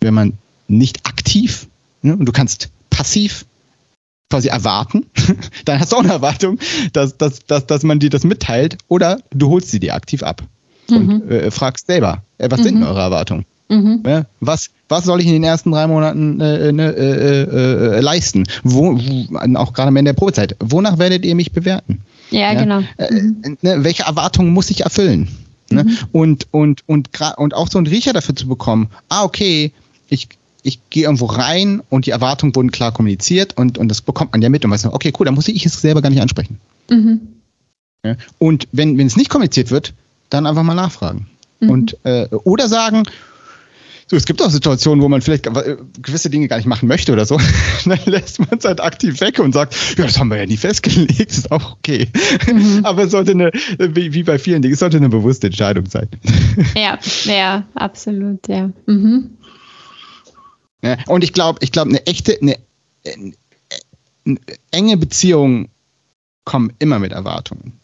wenn man nicht aktiv, ne, und du kannst passiv quasi erwarten, dann hast du auch eine Erwartung, dass, dass, dass, dass man dir das mitteilt oder du holst sie dir aktiv ab und mhm. äh, fragst selber, äh, was mhm. sind eure Erwartungen? Mhm. Ja, was, was soll ich in den ersten drei Monaten äh, äh, ne, äh, äh, leisten? Wo, wo, auch gerade in der Probezeit. Wonach werdet ihr mich bewerten? Ja, ja? genau. Mhm. Ne, welche Erwartungen muss ich erfüllen? Ne? Mhm. Und, und, und, und auch so einen Riecher dafür zu bekommen, ah, okay, ich, ich gehe irgendwo rein und die Erwartungen wurden klar kommuniziert und, und das bekommt man ja mit und weiß, okay, cool, dann muss ich es selber gar nicht ansprechen. Mhm. Ja? Und wenn, wenn es nicht kommuniziert wird, dann einfach mal nachfragen. Mhm. Und, äh, oder sagen, so, es gibt auch Situationen, wo man vielleicht gewisse Dinge gar nicht machen möchte oder so. Dann lässt man es halt aktiv weg und sagt, ja, das haben wir ja nie festgelegt, ist auch okay. Mhm. Aber es sollte eine, wie, wie, bei vielen Dingen, es sollte eine bewusste Entscheidung sein. Ja, ja, absolut, ja. Mhm. ja und ich glaube, ich glaube, eine echte, eine, eine, eine enge Beziehung kommen immer mit Erwartungen.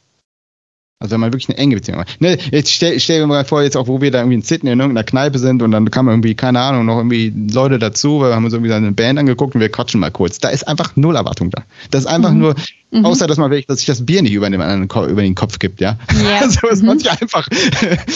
Also wenn man wirklich eine enge Beziehung hat. Ne, jetzt stell, stell dir mal vor, jetzt auch wo wir da irgendwie in Sydney in irgendeiner Kneipe sind und dann kamen irgendwie, keine Ahnung, noch irgendwie Leute dazu, weil wir haben uns irgendwie eine Band angeguckt und wir quatschen mal kurz. Da ist einfach null Erwartung da. Das ist einfach mhm. nur, mhm. außer dass man wirklich, dass sich das Bier nicht über den, über den Kopf gibt, ja. ja. Also dass mhm. man sich einfach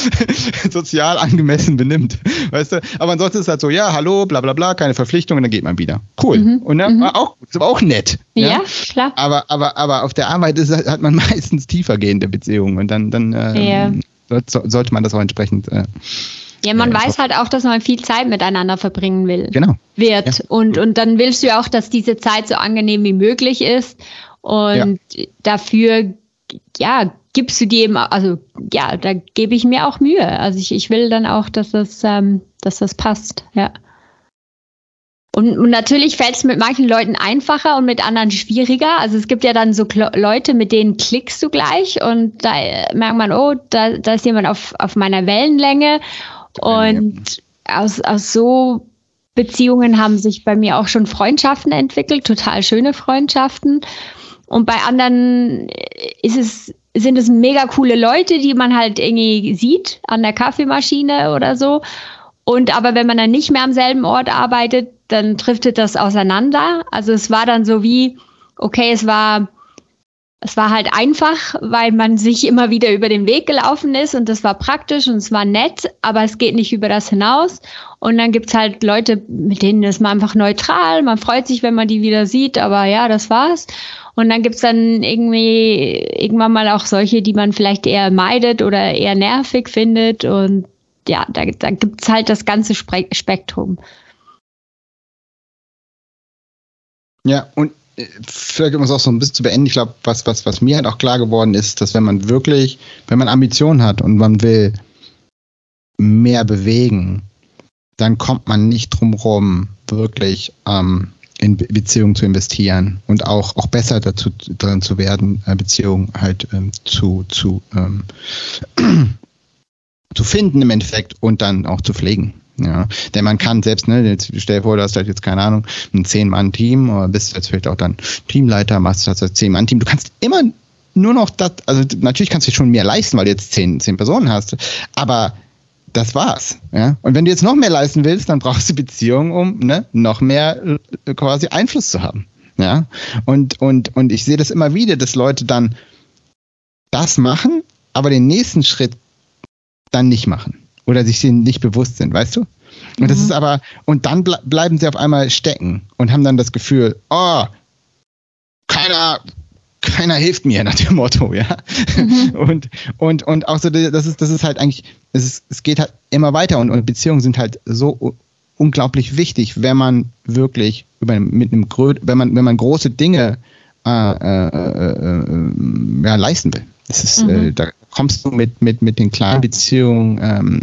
sozial angemessen benimmt. Weißt du? Aber ansonsten ist es halt so, ja, hallo, bla bla bla, keine Verpflichtungen, dann geht man wieder. Cool. Mhm. Und ne, mhm. auch, ist aber auch nett. Ja, ja, klar. Aber, aber, aber auf der Arbeit ist, hat man meistens tiefergehende Beziehungen und dann, dann ähm, ja. sollte man das auch entsprechend. Äh, ja, man ja, weiß halt auch, dass man viel Zeit miteinander verbringen will. Genau. Wird. Ja. Und, und dann willst du ja auch, dass diese Zeit so angenehm wie möglich ist. Und ja. dafür, ja, gibst du dir eben, also ja, da gebe ich mir auch Mühe. Also ich, ich will dann auch, dass das, ähm, dass das passt, ja. Und, und natürlich fällt es mit manchen Leuten einfacher und mit anderen schwieriger. Also es gibt ja dann so Klo Leute, mit denen klickst du gleich und da äh, merkt man, oh, da, da ist jemand auf, auf meiner Wellenlänge. Und aus, aus so Beziehungen haben sich bei mir auch schon Freundschaften entwickelt, total schöne Freundschaften. Und bei anderen ist es, sind es mega coole Leute, die man halt irgendwie sieht an der Kaffeemaschine oder so. Und aber wenn man dann nicht mehr am selben Ort arbeitet, dann driftet das auseinander. Also es war dann so wie, okay, es war, es war halt einfach, weil man sich immer wieder über den Weg gelaufen ist und das war praktisch und es war nett, aber es geht nicht über das hinaus. Und dann gibt's halt Leute, mit denen ist man einfach neutral, man freut sich, wenn man die wieder sieht, aber ja, das war's. Und dann gibt's dann irgendwie irgendwann mal auch solche, die man vielleicht eher meidet oder eher nervig findet. Und ja, da, da gibt's halt das ganze Spektrum. Ja, und vielleicht um es auch so ein bisschen zu beenden, ich glaube, was, was, was mir halt auch klar geworden ist, dass wenn man wirklich, wenn man Ambitionen hat und man will mehr bewegen, dann kommt man nicht drum rum, wirklich ähm, in Beziehungen zu investieren und auch, auch besser dazu dran zu werden, Beziehungen halt ähm, zu, zu, ähm, zu finden im Endeffekt und dann auch zu pflegen. Ja, denn man kann selbst, ne, jetzt stell dir vor, du hast halt jetzt, keine Ahnung, ein Zehn-Mann-Team oder bist jetzt vielleicht auch dann Teamleiter, machst das als Zehn-Mann-Team. Du kannst immer nur noch das, also natürlich kannst du schon mehr leisten, weil du jetzt zehn, zehn Personen hast, aber das war's. Ja? Und wenn du jetzt noch mehr leisten willst, dann brauchst du Beziehungen, um ne, noch mehr äh, quasi Einfluss zu haben. Ja? Und, und, und ich sehe das immer wieder, dass Leute dann das machen, aber den nächsten Schritt dann nicht machen oder sich denen nicht bewusst sind, weißt du? Und das mhm. ist aber, und dann ble bleiben sie auf einmal stecken und haben dann das Gefühl, oh, keiner, keiner hilft mir nach dem Motto, ja. Mhm. Und, und, und auch so, das ist, das ist halt eigentlich, es, ist, es geht halt immer weiter und, und Beziehungen sind halt so unglaublich wichtig, wenn man wirklich über, mit einem, wenn man, wenn man große Dinge äh, äh, äh, äh ja, leisten will. Das ist, äh, mhm. da kommst du mit, mit, mit den kleinen Beziehungen, ähm,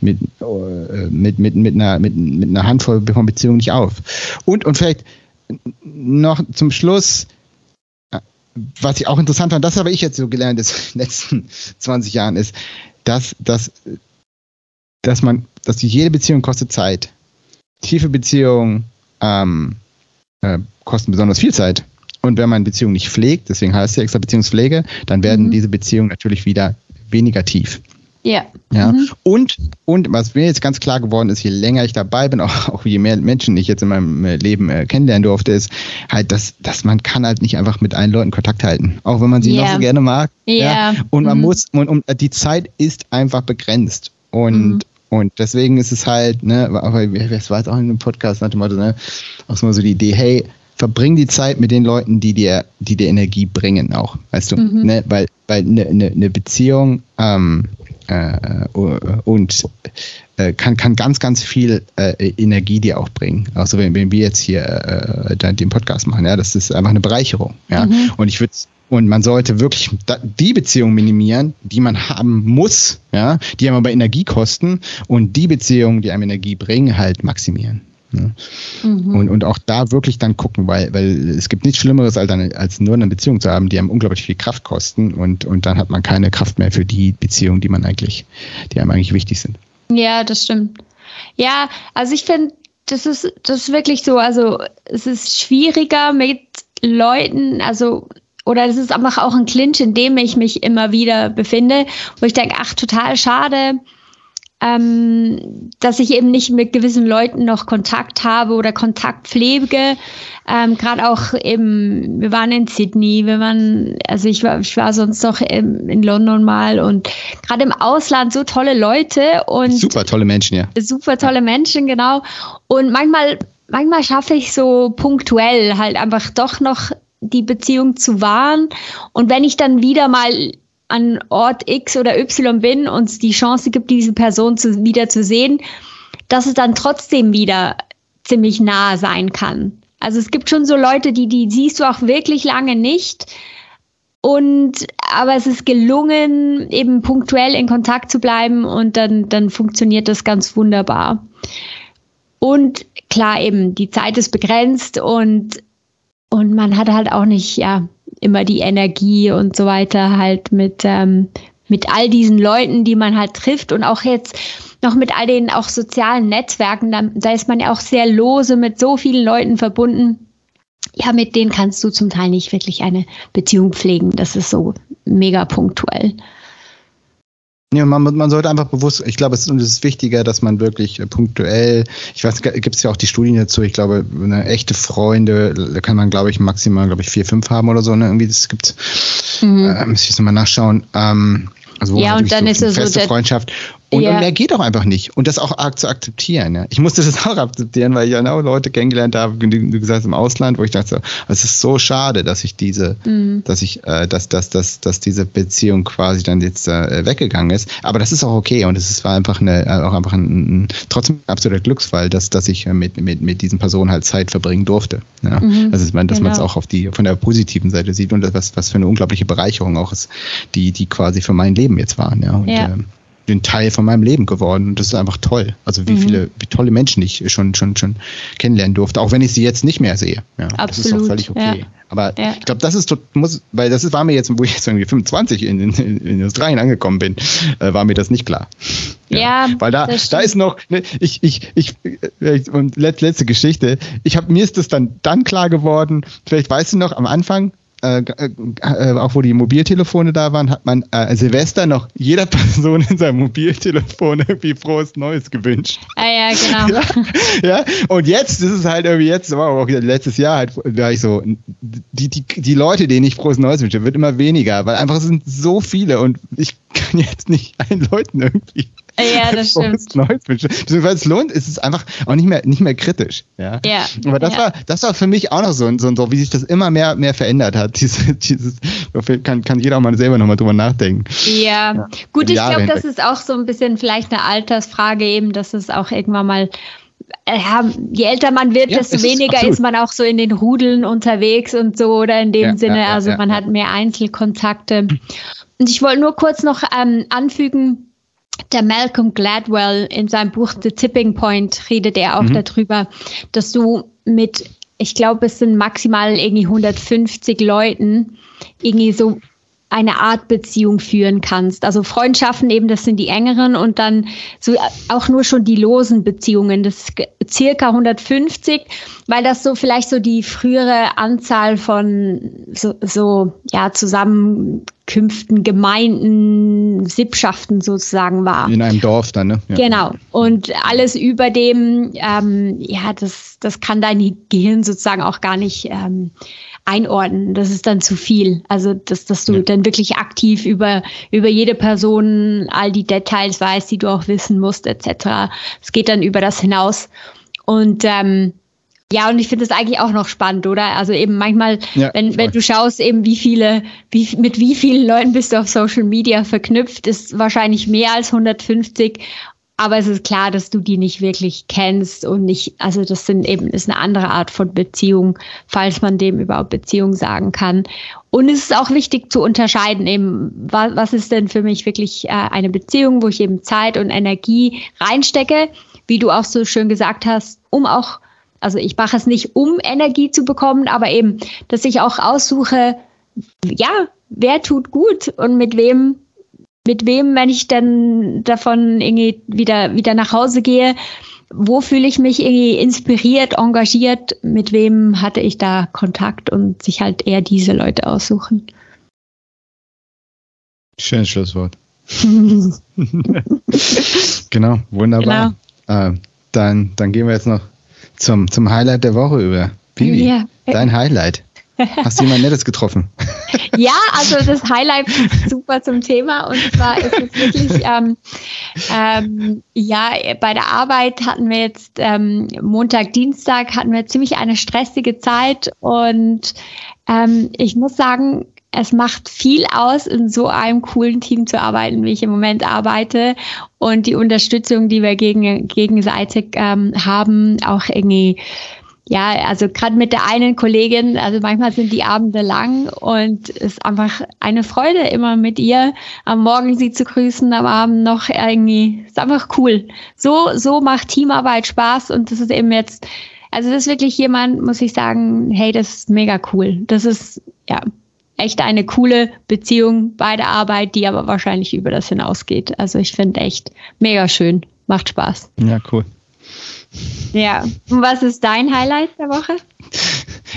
mit, äh, mit, mit, mit, einer, mit, mit einer Handvoll von Beziehungen nicht auf. Und, und vielleicht noch zum Schluss, äh, was ich auch interessant fand, das habe ich jetzt so gelernt in den letzten 20 Jahren, ist, dass, dass, dass man, dass jede Beziehung kostet Zeit. Tiefe Beziehungen ähm, äh, kosten besonders viel Zeit. Und wenn man Beziehungen nicht pflegt, deswegen heißt ja extra Beziehungspflege, dann werden mhm. diese Beziehungen natürlich wieder weniger tief. Ja. Ja. Mhm. Und, und was mir jetzt ganz klar geworden ist, je länger ich dabei bin, auch, auch je mehr Menschen ich jetzt in meinem äh, Leben äh, kennenlernen durfte, ist halt, dass, dass man kann halt nicht einfach mit allen Leuten Kontakt halten. Auch wenn man sie yeah. noch so gerne mag. Yeah. Ja. Und man mhm. muss, und, und die Zeit ist einfach begrenzt. Und, mhm. Und deswegen ist es halt, ne, aber es war jetzt auch in einem Podcast nach dem Motto, ne, auch mal so die Idee, hey, verbring die Zeit mit den Leuten, die dir, die dir Energie bringen auch, weißt du, mhm. ne, weil, weil eine ne, ne Beziehung ähm, äh, und äh, kann, kann ganz, ganz viel äh, Energie dir auch bringen. Also wenn, wenn wir jetzt hier äh, den Podcast machen, ja, das ist einfach eine Bereicherung. Ja. Mhm. Und ich würde und man sollte wirklich die Beziehung minimieren, die man haben muss, ja, die einem aber Energie kosten und die Beziehungen, die einem Energie bringen, halt maximieren. Ne? Mhm. Und, und auch da wirklich dann gucken, weil, weil es gibt nichts Schlimmeres, als, eine, als nur eine Beziehung zu haben, die einem unglaublich viel Kraft kosten und, und dann hat man keine Kraft mehr für die Beziehungen, die man eigentlich, die einem eigentlich wichtig sind. Ja, das stimmt. Ja, also ich finde, das ist, das ist wirklich so, also es ist schwieriger mit Leuten, also oder es ist einfach auch ein Clinch, in dem ich mich immer wieder befinde, wo ich denke, ach, total schade, ähm, dass ich eben nicht mit gewissen Leuten noch Kontakt habe oder Kontakt pflege. Ähm, Gerade auch eben, wir waren in Sydney, wir waren, also ich war, ich war sonst noch in, in London mal und gerade im Ausland so tolle Leute und super tolle Menschen, ja. Super tolle Menschen, genau. Und manchmal, manchmal schaffe ich so punktuell halt einfach doch noch die Beziehung zu wahren. Und wenn ich dann wieder mal an Ort X oder Y bin und es die Chance gibt, diese Person zu, wieder zu sehen, dass es dann trotzdem wieder ziemlich nah sein kann. Also es gibt schon so Leute, die, die siehst du auch wirklich lange nicht. Und aber es ist gelungen, eben punktuell in Kontakt zu bleiben und dann, dann funktioniert das ganz wunderbar. Und klar, eben, die Zeit ist begrenzt und, und man hat halt auch nicht, ja, immer die Energie und so weiter halt mit, ähm, mit all diesen Leuten, die man halt trifft und auch jetzt noch mit all den auch sozialen Netzwerken, da, da ist man ja auch sehr lose mit so vielen Leuten verbunden. Ja, mit denen kannst du zum Teil nicht wirklich eine Beziehung pflegen. Das ist so mega punktuell. Ja, man, man sollte einfach bewusst, ich glaube, es ist wichtiger, dass man wirklich äh, punktuell, ich weiß, gibt es ja auch die Studien dazu, ich glaube, eine echte Freunde, da kann man, glaube ich, maximal, glaube ich, vier, fünf haben oder so, ne? Irgendwie, das gibt mhm. äh, muss ich jetzt nochmal nachschauen. Ähm, also ja, und dann ist es feste so Freundschaft. Und, ja. und, mehr geht auch einfach nicht. Und das auch zu akzeptieren. Ja. Ich musste das auch akzeptieren, weil ich ja auch Leute kennengelernt habe, wie du gesagt hast, im Ausland, wo ich dachte, es ist so schade, dass ich diese, mhm. dass ich, äh, dass, dass, dass, dass diese Beziehung quasi dann jetzt äh, weggegangen ist. Aber das ist auch okay und es war einfach eine, äh, auch einfach ein, ein trotzdem ein absoluter Glücksfall, dass, dass ich mit, mit, mit diesen Personen halt Zeit verbringen durfte. Ja. Mhm. Also, dass man es genau. auch auf die, von der positiven Seite sieht und das, was, was für eine unglaubliche Bereicherung auch ist, die, die quasi für mein Leben jetzt waren. Ja. Und, ja. Ähm, ein Teil von meinem Leben geworden. Und das ist einfach toll. Also wie mhm. viele, wie tolle Menschen ich schon, schon, schon kennenlernen durfte, auch wenn ich sie jetzt nicht mehr sehe. Ja, Absolut. Das ist auch völlig okay. Ja. Aber ja. ich glaube, das ist muss, weil das ist, war mir jetzt, wo ich jetzt irgendwie 25 in, in, in Australien angekommen bin, äh, war mir das nicht klar. Ja, weil da, da ist noch, ne, ich, ich, ich, äh, und letzte Geschichte, ich habe mir ist das dann dann klar geworden. Vielleicht weißt du noch am Anfang, äh, äh, auch wo die Mobiltelefone da waren, hat man äh, Silvester noch jeder Person in seinem Mobiltelefon irgendwie frohes Neues gewünscht. Ah ja, genau. ja, ja, und jetzt ist es halt irgendwie jetzt, wow, auch letztes Jahr halt, da ich so, die, die, die Leute, denen ich frohes Neues wünsche, wird immer weniger, weil einfach es sind so viele und ich kann jetzt nicht allen Leuten irgendwie ja, das stimmt. Wünschen. Beziehungsweise es lohnt, es ist einfach auch nicht mehr, nicht mehr kritisch. Ja. ja Aber das ja. war, das war für mich auch noch so, so, so, wie sich das immer mehr, mehr verändert hat. Dieses, dieses, kann, kann jeder auch mal selber nochmal drüber nachdenken. Ja, ja. gut, ich glaube, das ist auch so ein bisschen vielleicht eine Altersfrage eben, dass es auch irgendwann mal äh, ja, je älter man wird, ja, desto weniger ist, ist, man auch so in den Rudeln unterwegs und so oder in dem ja, Sinne, also man hat mehr Einzelkontakte. Und ich wollte nur kurz noch ähm, anfügen, der Malcolm Gladwell in seinem Buch The Tipping Point redet er auch mhm. darüber, dass du mit, ich glaube, es sind maximal irgendwie 150 Leuten irgendwie so eine Art Beziehung führen kannst. Also Freundschaften eben, das sind die engeren und dann so auch nur schon die losen Beziehungen. Das circa 150, weil das so vielleicht so die frühere Anzahl von so, so ja, Zusammenkünften, Gemeinden, Sippschaften sozusagen war. In einem Dorf dann, ne? Ja. Genau. Und alles über dem, ähm, ja, das, das kann dein Gehirn sozusagen auch gar nicht ähm, einordnen. Das ist dann zu viel. Also, dass, dass du ja. dann wirklich aktiv über, über jede Person all die Details weißt, die du auch wissen musst, etc. Es geht dann über das hinaus. Und ähm, ja, und ich finde es eigentlich auch noch spannend, oder? Also eben manchmal, ja, wenn, wenn du schaust, eben wie viele, wie, mit wie vielen Leuten bist du auf Social Media verknüpft, ist wahrscheinlich mehr als 150. Aber es ist klar, dass du die nicht wirklich kennst und nicht, also das sind eben, ist eine andere Art von Beziehung, falls man dem überhaupt Beziehung sagen kann. Und es ist auch wichtig zu unterscheiden, eben, was, was ist denn für mich wirklich äh, eine Beziehung, wo ich eben Zeit und Energie reinstecke, wie du auch so schön gesagt hast, um auch, also ich mache es nicht, um Energie zu bekommen, aber eben, dass ich auch aussuche, ja, wer tut gut und mit wem mit wem, wenn ich dann davon irgendwie wieder, wieder nach Hause gehe, wo fühle ich mich irgendwie inspiriert, engagiert, mit wem hatte ich da Kontakt und sich halt eher diese Leute aussuchen. Schönes Schlusswort. genau, wunderbar. Genau. Äh, dann, dann gehen wir jetzt noch zum, zum Highlight der Woche über. Bibi, ja. dein Highlight. Hast du jemand Nettes getroffen? ja, also das Highlight ist super zum Thema und zwar ist es wirklich, ähm, ähm, ja, bei der Arbeit hatten wir jetzt ähm, Montag, Dienstag hatten wir ziemlich eine stressige Zeit und ähm, ich muss sagen, es macht viel aus, in so einem coolen Team zu arbeiten, wie ich im Moment arbeite. Und die Unterstützung, die wir gegen, gegenseitig ähm, haben, auch irgendwie ja, also gerade mit der einen Kollegin, also manchmal sind die Abende lang und es ist einfach eine Freude, immer mit ihr am Morgen sie zu grüßen, am Abend noch irgendwie, ist einfach cool. So, so macht Teamarbeit Spaß und das ist eben jetzt, also das ist wirklich jemand, muss ich sagen, hey, das ist mega cool. Das ist, ja, echt eine coole Beziehung bei der Arbeit, die aber wahrscheinlich über das hinausgeht. Also ich finde echt mega schön. Macht Spaß. Ja, cool. Ja, und was ist dein Highlight der Woche?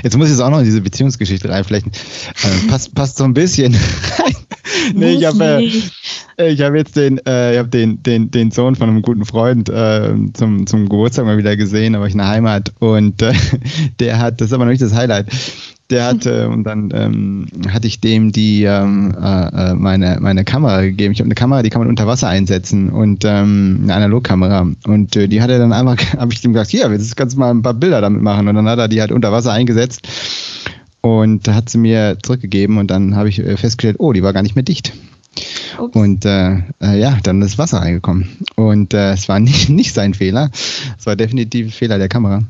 Jetzt muss ich jetzt auch noch in diese Beziehungsgeschichte reinflechten. Äh, passt, passt so ein bisschen rein. nee, ich habe äh, hab jetzt den, äh, ich hab den, den, den Sohn von einem guten Freund äh, zum, zum Geburtstag mal wieder gesehen, war ich in der Heimat und äh, der hat, das ist aber noch nicht das Highlight, der hatte, und dann ähm, hatte ich dem die ähm, äh, äh, meine, meine Kamera gegeben. Ich habe eine Kamera, die kann man unter Wasser einsetzen und ähm, eine Analogkamera. Und äh, die hat er dann einfach, habe ich dem gesagt, hier, jetzt kannst du mal ein paar Bilder damit machen. Und dann hat er die halt unter Wasser eingesetzt und hat sie mir zurückgegeben und dann habe ich äh, festgestellt, oh, die war gar nicht mehr dicht. Ups. Und äh, äh, ja, dann ist Wasser reingekommen. Und äh, es war nicht, nicht sein Fehler. Es war definitiv ein Fehler der Kamera.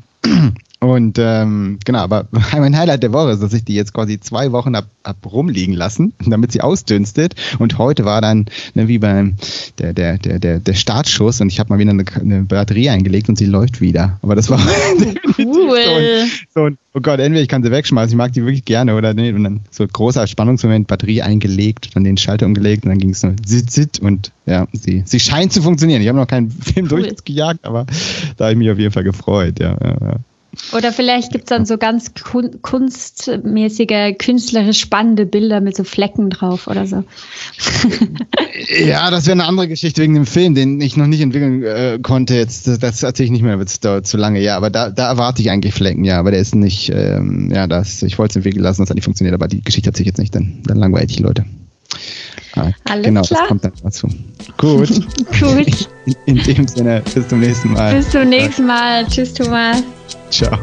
Und ähm, genau, aber mein Highlight der Woche ist, dass ich die jetzt quasi zwei Wochen hab, hab rumliegen lassen, damit sie ausdünstet. Und heute war dann ne, wie beim der, der, der, der, der Startschuss und ich habe mal wieder eine, eine, Batterie eingelegt und sie läuft wieder. Aber das war cool. so, ein, so ein, oh Gott, entweder ich kann sie wegschmeißen, ich mag die wirklich gerne oder nee, und dann so großer Spannungsmoment, Batterie eingelegt, dann den Schalter umgelegt und dann ging es so zit, zit und ja, sie, sie scheint zu funktionieren. Ich habe noch keinen Film cool. durchgejagt, aber da habe ich mich auf jeden Fall gefreut, ja. ja, ja. Oder vielleicht gibt es dann so ganz kun kunstmäßige, künstlerisch spannende Bilder mit so Flecken drauf oder so. ja, das wäre eine andere Geschichte wegen dem Film, den ich noch nicht entwickeln äh, konnte. Jetzt, das, das erzähle ich nicht mehr, das dauert zu lange. Ja, aber da, da erwarte ich eigentlich Flecken, ja, aber der ist nicht, ähm, ja, das, ich wollte es entwickeln lassen, das hat nicht funktioniert, aber die Geschichte erzähle ich jetzt nicht, dann, dann die Leute. Ah, Alles genau, klar. das kommt dann dazu. Gut. Gut. In, in dem Sinne, bis zum nächsten Mal. Bis zum nächsten Mal. Tschüss, Thomas. Ciao.